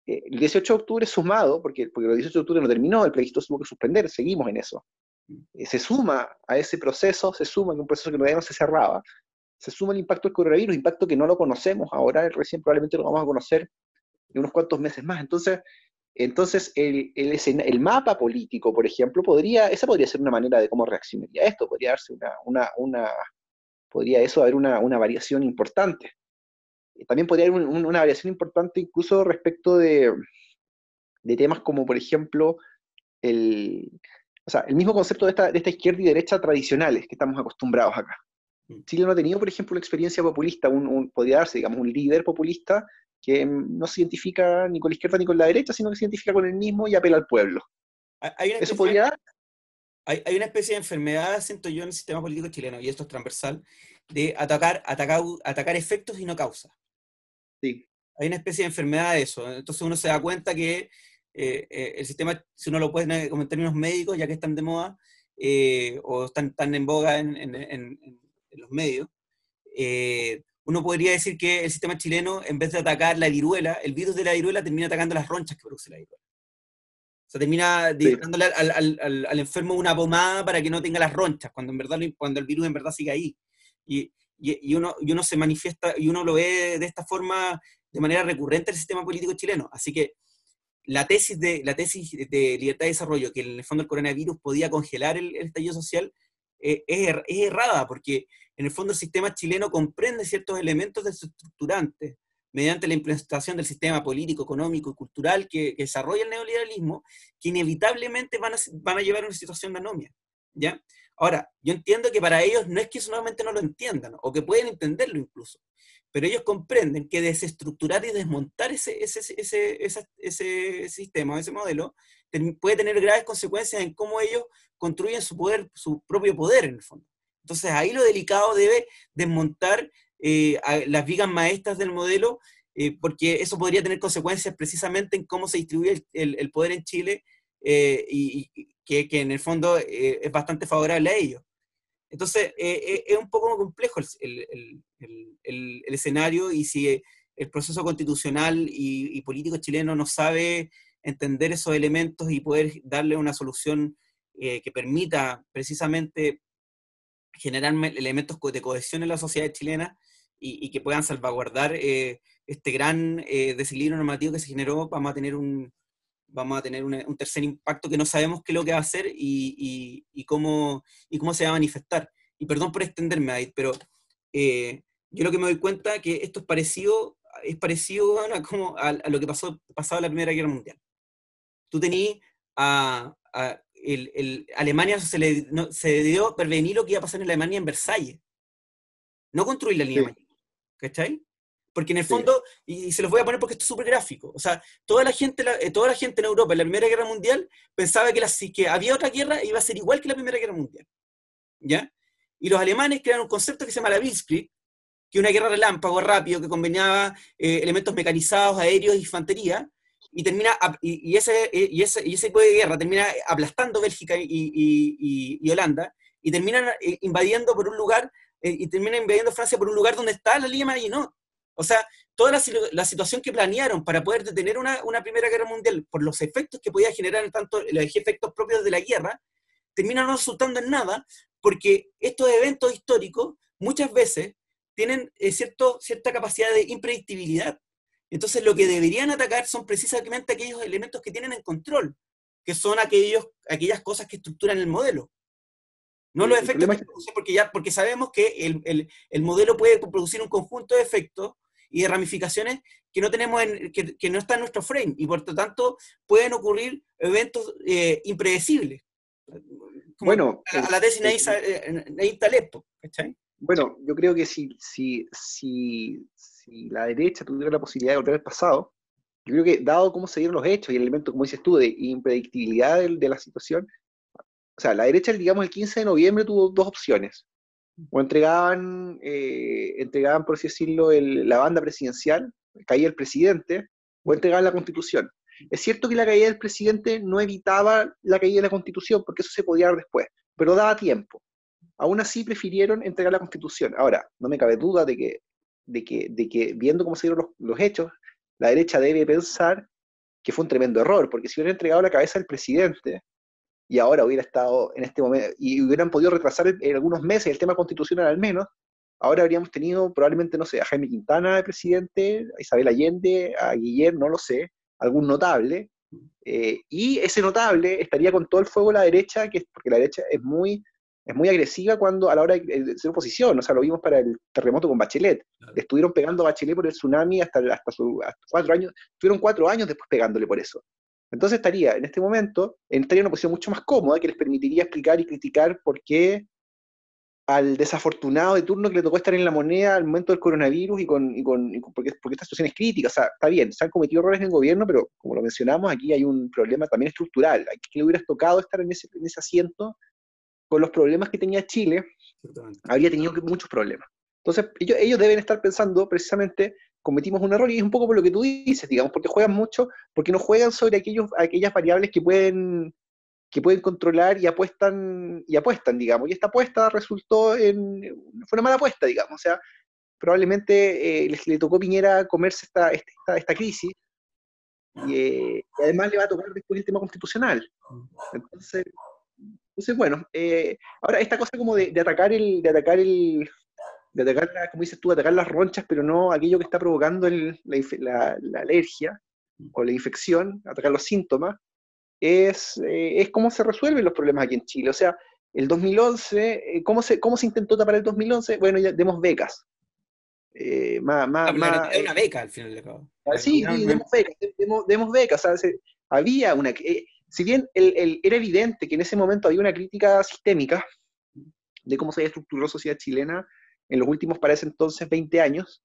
el 18 de octubre sumado, porque, porque el 18 de octubre no terminó, el plebiscito tuvo que suspender, seguimos en eso. Se suma a ese proceso, se suma que un proceso que todavía no se cerraba, se suma el impacto del coronavirus, impacto que no lo conocemos ahora, recién probablemente lo vamos a conocer en unos cuantos meses más. Entonces, entonces el, el, mapa político, por ejemplo, podría, esa podría ser una manera de cómo reaccionaría esto, podría darse una, una, una podría eso haber una, una variación importante. También podría haber una variación importante incluso respecto de, de temas como, por ejemplo, el, o sea, el mismo concepto de esta, de esta izquierda y derecha tradicionales que estamos acostumbrados acá. Mm. Chile no ha tenido, por ejemplo, una experiencia populista, un, podría darse, digamos, un líder populista que no se identifica ni con la izquierda ni con la derecha, sino que se identifica con el mismo y apela al pueblo. Hay una Eso podría Hay, hay, una especie de enfermedad, siento yo, en el sistema político chileno, y esto es transversal, de atacar, atacar, atacar efectos y no causas. Sí. Hay una especie de enfermedad de eso. Entonces uno se da cuenta que eh, eh, el sistema, si uno lo puede como en términos médicos, ya que están de moda, eh, o están tan en boga en, en los medios, uno podría decir que el sistema chileno, en vez de atacar la viruela, el virus de la viruela termina atacando las ronchas que produce la viruela. O sea, termina dándole al, enfermo una pomada para que no tenga las ronchas, cuando, en verdad, cuando el virus en verdad sigue ahí. Y, y, uno, y uno se manifiesta, y uno lo ve de esta forma, de manera recurrente en el sistema político chileno. Así que la tesis de, la tesis de libertad de desarrollo, que en el fondo el coronavirus podía congelar el, el estallido social, eh, es, es, errada, porque en el fondo el sistema chileno comprende ciertos elementos desestructurantes mediante la implementación del sistema político, económico y cultural que, desarrolla el neoliberalismo, que inevitablemente van a, van a llevar a una situación de anomia. ¿ya? Ahora, yo entiendo que para ellos no es que solamente no lo entiendan, o que pueden entenderlo incluso, pero ellos comprenden que desestructurar y desmontar ese, ese, ese, ese, ese sistema, ese modelo, puede tener graves consecuencias en cómo ellos construyen su poder, su propio poder en el fondo. Entonces ahí lo delicado debe desmontar eh, las vigas maestras del modelo, eh, porque eso podría tener consecuencias precisamente en cómo se distribuye el, poder en Chile eh, y, que, en el fondo es bastante favorable a ellos. Entonces es un poco complejo el, escenario y si el proceso constitucional y, político chileno no sabe entender esos elementos y poder darle una solución que permita precisamente generar elementos de cohesión en la sociedad chilena y, que puedan salvaguardar eh, este gran eh, desequilibrio normativo que se generó, vamos a tener un, vamos a tener un, tercer impacto que no sabemos qué es lo que va a hacer y, y, cómo, y cómo se va a manifestar. Y perdón por extenderme ahí, pero eh, yo lo que me doy cuenta es que esto es parecido, es parecido a, como a, lo que pasó pasado la Primera Guerra Mundial. Tú tenías a, a el, Alemania se le se dio prevenir lo que iba a pasar en Alemania en Versalles. No construir la línea ¿cachai? Porque en el fondo, y, se los voy a poner porque esto es súper gráfico, o sea, toda la, gente, eh, toda la gente en Europa en la Primera Guerra Mundial pensaba que, la, que había otra guerra iba a ser igual que la Primera Guerra Mundial, ¿ya? Y los alemanes crearon un concepto que se llama la Blitzkrieg, que es una guerra relámpago rápido que combinaba eh, elementos mecanizados, aéreos y infantería, y termina y, ese, y, ese, y ese tipo de guerra termina aplastando Bélgica y, Holanda, y terminan eh, invadiendo por un lugar, y termina invadiendo Francia por un lugar donde está la línea Maginot. O sea, toda la, situación que planearon para poder detener una, Primera Guerra Mundial por los efectos que podía generar, tanto los efectos propios de la guerra, terminan no resultando en nada, porque estos eventos históricos muchas veces tienen eh, cierto, cierta capacidad de impredictibilidad. Entonces, lo que deberían atacar son precisamente aquellos elementos que tienen en control, que son aquellos, aquellas cosas que estructuran el modelo. No los efectos que porque, ya, porque sabemos que el, el modelo puede producir un conjunto de efectos y de ramificaciones que no tenemos en, que, no está en nuestro frame y por lo tanto pueden ocurrir eventos eh, impredecibles. bueno, a, la tesis Naí Talepo, Bueno, yo creo que si, si, si, si la derecha tuviera la posibilidad de volver al pasado, yo creo que dado cómo se dieron los hechos y el elemento, como dices tú, de impredictibilidad de, de la situación, o sea, la derecha, digamos, el 15 de noviembre tuvo dos opciones o entregaban, eh, entregaban por así decirlo, la banda presidencial, caía el presidente, o entregaban la constitución. Es cierto que la caída del presidente no evitaba la caída de la constitución, porque eso se podía dar después, pero daba tiempo. Aún así prefirieron entregar la constitución. Ahora, no me cabe duda de que, de que, de que viendo cómo se dieron los, los hechos, la derecha debe pensar que fue un tremendo error, porque si hubieran entregado la cabeza del presidente, y ahora hubiera estado en este momento, y hubieran podido retrasar en, algunos meses el tema constitucional al menos, ahora habríamos tenido probablemente, no sé, a Jaime Quintana de presidente, a Isabel Allende, a Guillermo, no lo sé, algún notable, eh, y ese notable estaría con todo el fuego a la derecha, que, porque la derecha es muy, es muy agresiva cuando a la hora de, ser oposición, o sea, lo vimos para el terremoto con Bachelet, estuvieron pegando a Bachelet por el tsunami hasta, hasta, su, hasta cuatro años, estuvieron cuatro años después pegándole por eso. Entonces estaría, en este momento, estaría en una posición mucho más cómoda que les permitiría explicar y criticar por qué al desafortunado de turno que le tocó estar en la moneda al momento del coronavirus y con, y con, porque, porque, esta situación es crítica. O sea, está bien, se han cometido errores en el gobierno, pero como lo mencionamos, aquí hay un problema también estructural. Que le hubieras tocado estar en ese, en ese asiento con los problemas que tenía Chile, habría tenido muchos problemas. Entonces, ellos, ellos deben estar pensando precisamente cometimos un error y es un poco por lo que tú dices, digamos, porque juegan mucho, porque no juegan sobre aquellos, aquellas variables que pueden, que pueden controlar y apuestan, y apuestan, digamos, y esta apuesta resultó en, fue una mala apuesta, digamos, o sea, probablemente eh, le tocó Piñera comerse esta, esta, esta crisis eh, y, además le va a tocar después el tema constitucional. Entonces, entonces bueno, eh, ahora esta cosa como de, atacar el, de atacar el, de atacar, como dices tú, atacar las ronchas, pero no aquello que está provocando la, alergia o la infección, atacar los síntomas, es, eh, es cómo se resuelven los problemas aquí en Chile. O sea, el 2011, eh, ¿cómo, se, ¿cómo se intentó tapar el 2011? Bueno, ya demos becas. Eh, más, más, más, una beca al final de cabo. Ah, sí, demos becas, demos, becas. O sea, había una... si bien el, era evidente que en ese momento había una crítica sistémica de cómo se había estructurado la sociedad chilena, en los últimos, para ese entonces, 20 años.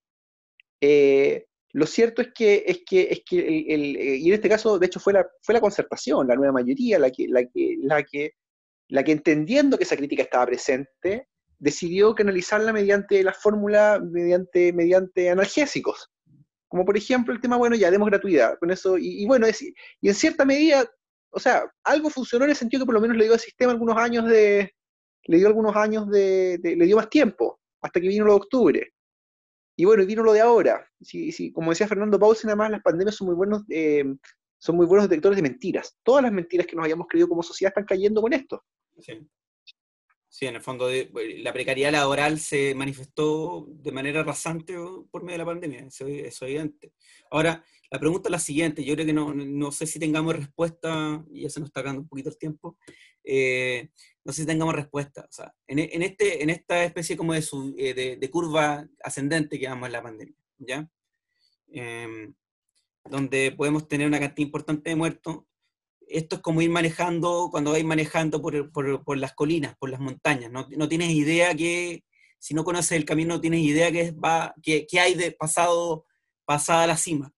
Eh, lo cierto es que, es que, es que el, eh, y en este caso, de hecho, fue la, fue la concertación, la nueva mayoría, la que, la, que, la, que, la que entendiendo que esa crítica estaba presente, decidió canalizarla mediante la fórmula, mediante, mediante analgésicos. Como por ejemplo el tema, bueno, ya demos gratuidad, con eso, y, bueno, y en cierta medida, o sea, algo funcionó en el sentido que por lo menos le dio al sistema algunos años de, le dio algunos años de le dio más tiempo hasta que vino lo de octubre. Y bueno, vino lo de ahora. Si, como decía Fernando Pausi, nada más las pandemias son muy buenos, eh, son muy buenos detectores de mentiras. Todas las mentiras que nos habíamos creído como sociedad están cayendo con esto. Sí. Sí, en el fondo la precariedad laboral se manifestó de manera rasante por medio de la pandemia, eso, es evidente. Ahora, la pregunta es la siguiente, yo creo que no, sé si tengamos respuesta, ya se nos está acabando un poquito el tiempo, eh, no sé si tengamos respuesta. O sea, en, este, en esta especie como de, eh, de, curva ascendente que vamos en la pandemia, ¿ya? Em, donde podemos tener una cantidad importante de muertos, esto es como ir manejando, cuando vais manejando por, por, por, las colinas, por las montañas, no, no tienes idea que si no conoces el camino no tienes idea qué, va, qué, qué hay de pasado, pasada la cima.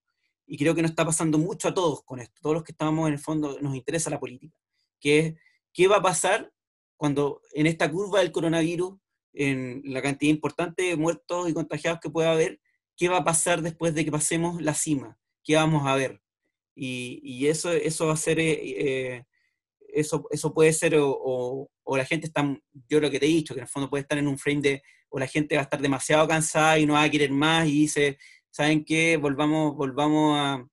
Y creo que nos está pasando mucho a todos con esto. Todos los que estamos en el fondo nos interesa la política. Que es, ¿qué va a pasar cuando en esta curva del coronavirus, en la cantidad importante de muertos y contagiados que pueda haber, qué va a pasar después de que pasemos la cima? ¿Qué vamos a ver? Y, eso, eso va a ser, eh, eh, eso, eso puede ser, o, o, la gente está, yo lo que te he dicho, que en el fondo puede estar en un frame de, o la gente va a estar demasiado cansada y no va a querer más y dice, ¿saben qué? Volvamos, volvamos a,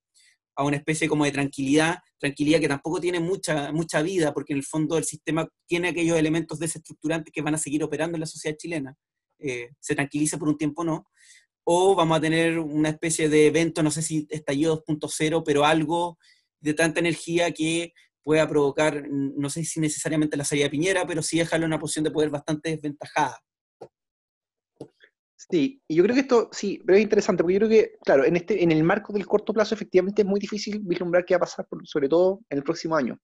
a una especie como de tranquilidad, tranquilidad que tampoco tiene mucha, mucha vida, porque en el fondo el sistema tiene aquellos elementos desestructurantes que van a seguir operando en la sociedad chilena. Eh, se tranquiliza por un tiempo no, o vamos a tener una especie de evento, no sé si estallido 2.0, pero algo de tanta energía que pueda provocar, no sé si necesariamente la salida de Piñera, pero sí dejarlo en una posición de poder bastante desventajada. Sí, y yo creo que esto, sí, pero es interesante, porque yo creo que, claro, en, este, en el marco del corto plazo, efectivamente es muy difícil vislumbrar qué va a pasar, sobre todo en el próximo año.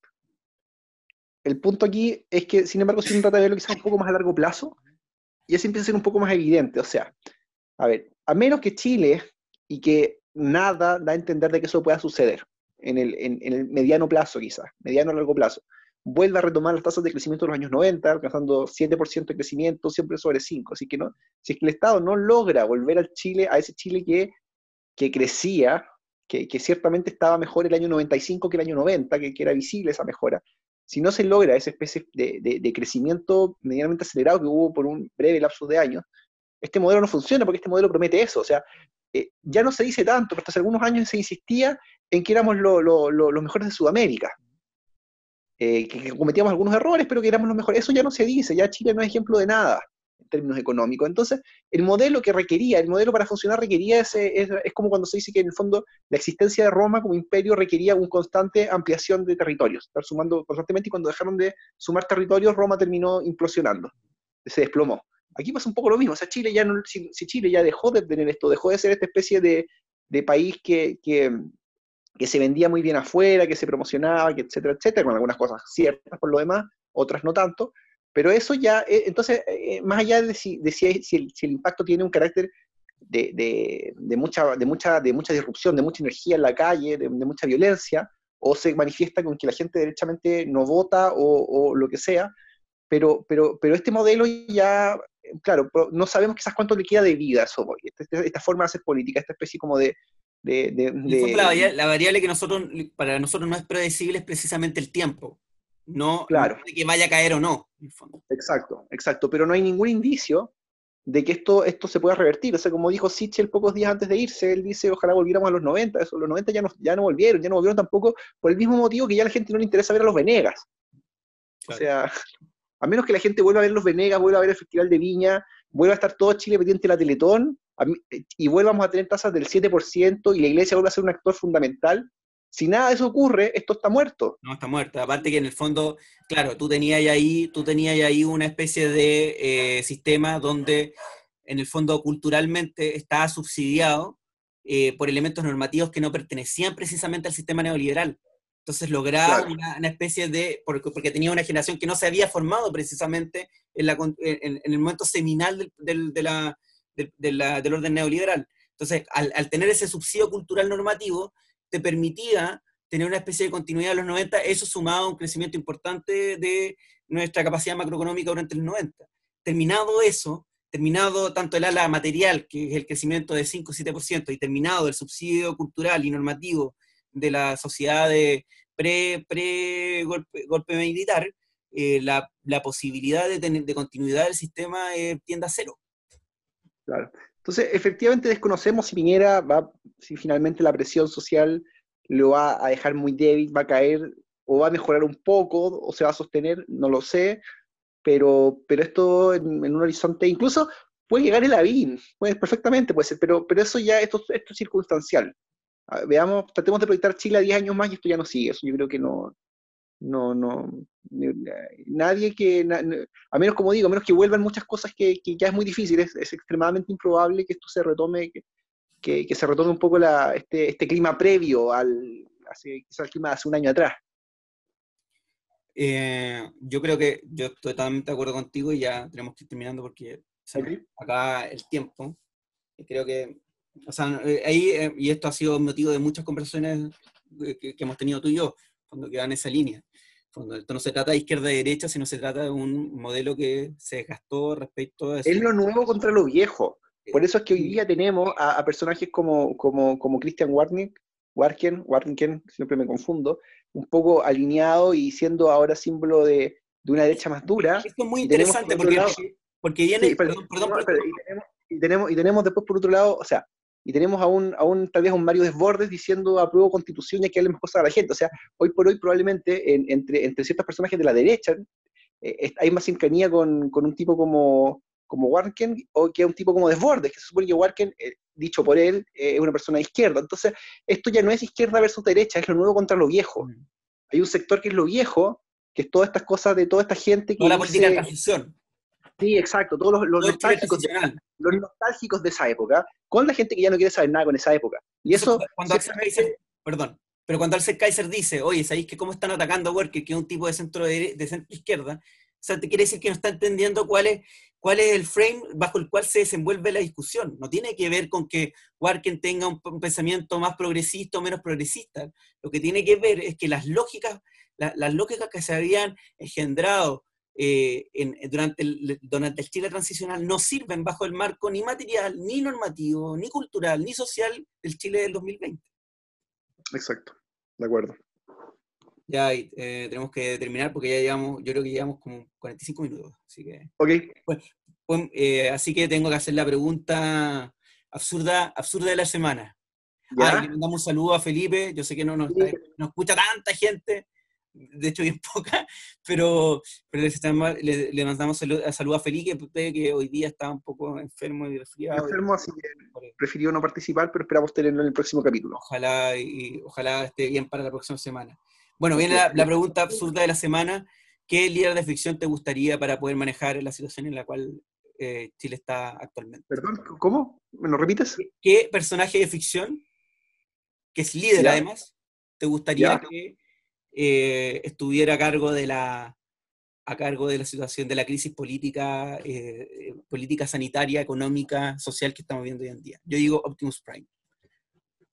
El punto aquí es que, sin embargo, si uno trata de verlo quizás un poco más a largo plazo, ya se empieza a ser un poco más evidente. O sea, a ver, a menos que Chile y que nada da a entender de que eso pueda suceder en el, en, el mediano plazo quizás, mediano a largo plazo, vuelva a retomar las tasas de crecimiento de los años 90, alcanzando 7% de crecimiento, siempre sobre 5. Así que no, si es que el Estado no logra volver al Chile, a ese Chile que, que crecía, que, que, ciertamente estaba mejor el año 95 que el año 90, que, que, era visible esa mejora, si no se logra esa especie de, de, de, crecimiento medianamente acelerado que hubo por un breve lapso de años, este modelo no funciona porque este modelo promete eso. O sea, eh, ya no se dice tanto, pero hasta hace algunos años se insistía en que éramos los lo, lo, lo mejores de Sudamérica. Eh, que, que, cometíamos algunos errores, pero que éramos los mejores. Eso ya no se dice, ya Chile no es ejemplo de nada en términos económicos. Entonces, el modelo que requería, el modelo para funcionar requería ese, es, es, como cuando se dice que en el fondo la existencia de Roma como imperio requería una constante ampliación de territorios, estar sumando constantemente y cuando dejaron de sumar territorios, Roma terminó implosionando, se desplomó. Aquí pasa un poco lo mismo, o sea, Chile ya no, si, si Chile ya dejó de tener esto, dejó de ser esta especie de, de país que, que, que, se vendía muy bien afuera, que se promocionaba, que etcétera, etcétera, con algunas cosas ciertas por lo demás, otras no tanto, pero eso ya, eh, entonces, eh, más allá de, si, de si, si, el, si, el, impacto tiene un carácter de, de, de, mucha, de, mucha, de mucha disrupción, de mucha energía en la calle, de, mucha violencia, o se manifiesta con que la gente derechamente no vota o, o lo que sea, pero, pero, pero este modelo ya claro, no sabemos quizás cuánto le queda de vida a Soboy, esta, esta, esta, forma de hacer política, esta especie como de... de, de, de la, variable, la, variable, que nosotros, para nosotros no es predecible es precisamente el tiempo, no, claro. no de que vaya a caer o no. Exacto, exacto, pero no hay ningún indicio de que esto, esto se pueda revertir. O sea, como dijo Sichel pocos días antes de irse, él dice, ojalá volviéramos a los 90, eso, los 90 ya no, ya no volvieron, ya no volvieron tampoco por el mismo motivo que ya a la gente no le interesa ver a los Venegas. Claro. O sea, a menos que la gente vuelva a ver los Venegas, vuelva a ver el Festival de Viña, vuelva a estar todo Chile pendiente de la Teletón, y vuelvamos a tener tasas del 7% y la iglesia vuelva a ser un actor fundamental, si nada de eso ocurre, esto está muerto. No, está muerto. Aparte que en el fondo, claro, tú tenías ahí, tú tenías ahí una especie de eh, sistema donde en el fondo culturalmente estaba subsidiado eh, por elementos normativos que no pertenecían precisamente al sistema neoliberal. Entonces lograba claro. una, una, especie de, porque, porque, tenía una generación que no se había formado precisamente en, la, en, en el momento seminal del, del, de la, de, la, del orden neoliberal. Entonces, al, tener ese subsidio cultural normativo, te permitía tener una especie de continuidad de los 90, eso sumado a un crecimiento importante de nuestra capacidad macroeconómica durante los 90. Terminado eso, terminado tanto el ala material, que es el crecimiento de 5 o 7%, y terminado el subsidio cultural y normativo de la sociedad de pre, pre golpe, golpe militar, eh, la, la, posibilidad de, tener, de continuidad del sistema eh, tiende a cero. Claro. Entonces, efectivamente desconocemos si Piñera va, si finalmente la presión social lo va a dejar muy débil, va a caer o va a mejorar un poco o se va a sostener, no lo sé, pero, pero esto en, un horizonte, incluso puede llegar el AVIN, puede, perfectamente puede ser, pero, pero eso ya, esto, esto es circunstancial. Veamos, tratemos de proyectar Chile a 10 años más y esto ya no sigue, eso yo creo que no, no, no, nadie que, a menos como digo, a menos que vuelvan muchas cosas que, que ya es muy difícil, es, es, extremadamente improbable que esto se retome, que, que, que se retome un poco la, este, este clima previo al, hace, quizás el clima de hace un año atrás. Eh, yo creo que yo estoy totalmente de acuerdo contigo y ya tenemos que ir terminando porque acá el tiempo. Y creo que, o sea, eh, ahí, eh, y esto ha sido motivo de muchas conversaciones que, hemos tenido tú y yo, cuando queda en esa línea. Esto no se trata de izquierda y derecha, sino se trata de un modelo que se desgastó respecto a... Es lo nuevo contra lo viejo. Por eso es que hoy día tenemos a, personajes como, como, como Christian Warnick, Warken, Warken, siempre me confundo, un poco alineado y siendo ahora símbolo de, de una derecha más dura. Esto es muy interesante porque, porque viene... perdón, perdón, y, tenemos, y, tenemos, después por otro lado, o sea, y tenemos aún, aún tal vez a un Mario Desbordes diciendo apruebo constitución y hay que darle más cosas a la gente. O sea, hoy por hoy probablemente entre, entre ciertos personajes de la derecha eh, hay más cercanía con, con un tipo como, como Warken o que un tipo como Desbordes, que se supone que Warken, eh, dicho por él, eh, es una persona de izquierda. Entonces, esto ya no es izquierda versus derecha, es lo nuevo contra lo viejo. Mm. Hay un sector que es lo viejo, que es todas estas cosas de toda esta gente que... la política de transición. Sí, exacto, todos los, los nostálgicos, de, los nostálgicos de esa época, con la gente que ya no quiere saber nada con esa época. Y eso... cuando Axel Kaiser, perdón, pero cuando Axel Kaiser dice, oye, ¿sabéis que cómo están atacando a Werker, que es un tipo de centro, de, de centro izquierda? O sea, te quiere decir que no está entendiendo cuál es cuál es el frame bajo el cual se desenvuelve la discusión. No tiene que ver con que Warken tenga un, pensamiento más progresista o menos progresista. Lo que tiene que ver es que las lógicas, las lógicas que se habían engendrado eh, durante, el, durante el Chile transicional no sirven bajo el marco ni material, ni normativo, ni cultural, ni social del Chile del 2020. Exacto, de acuerdo. Ya eh, tenemos que terminar porque ya llevamos, yo creo que llevamos como 45 minutos. Así que. Ok. Pues, pues, eh, así que tengo que hacer la pregunta absurda, absurda de la semana. Ah, le mandamos un saludo a Felipe. Yo sé que no nos, escucha tanta gente, de hecho bien poca, pero, le, le, mandamos saludo, saludo, a Felipe, que hoy día está un poco enfermo y resfriado. Enfermo, así que prefirió no participar, pero esperamos tenerlo en el próximo capítulo. Ojalá, y, ojalá esté bien para la próxima semana. Bueno, viene la, pregunta absurda de la semana. ¿Qué líder de ficción te gustaría para poder manejar la situación en la cual eh, Chile está actualmente? Perdón, ¿cómo? ¿Me lo repites? ¿Qué personaje de ficción, que es líder además, te gustaría que eh, estuviera a cargo de la a cargo de la situación de la crisis política, eh, política sanitaria, económica, social que estamos viendo hoy en día. Yo digo Optimus Prime.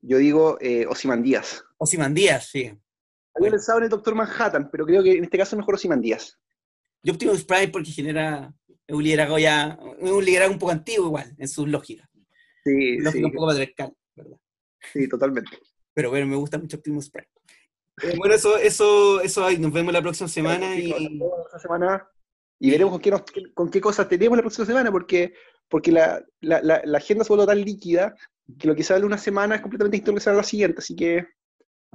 Yo digo eh, Díaz. Osiman Díaz, sí. Había pensado en el Doctor Manhattan, pero creo que en este caso es mejor Osiman Díaz. Yo Optimus Prime porque genera un liderazgo ya, un liderazgo un poco antiguo igual, en sus lógicas. Sí, Lógica sí. un poco patriarcal, ¿verdad? Sí, totalmente. Pero bueno, me gusta mucho Optimus Prime. Eh, bueno, eso, eso, eso hay. Nos vemos la próxima semana y... semana y veremos con qué, con qué cosas tenemos la próxima semana, porque, porque la, la, la, agenda se vuelve tan líquida que lo que sale una semana es completamente distinto que sale la siguiente, así que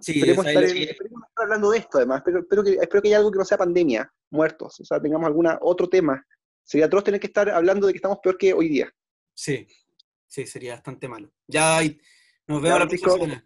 Sí, esperemos, estar, estar, hablando de esto además, pero espero que, espero que haya algo que no sea pandemia, muertos, o sea, tengamos algún otro tema. Sería atroz tener que estar hablando de que estamos peor que hoy día. Sí, sí, sería bastante malo. Ya, nos vemos la próxima semana.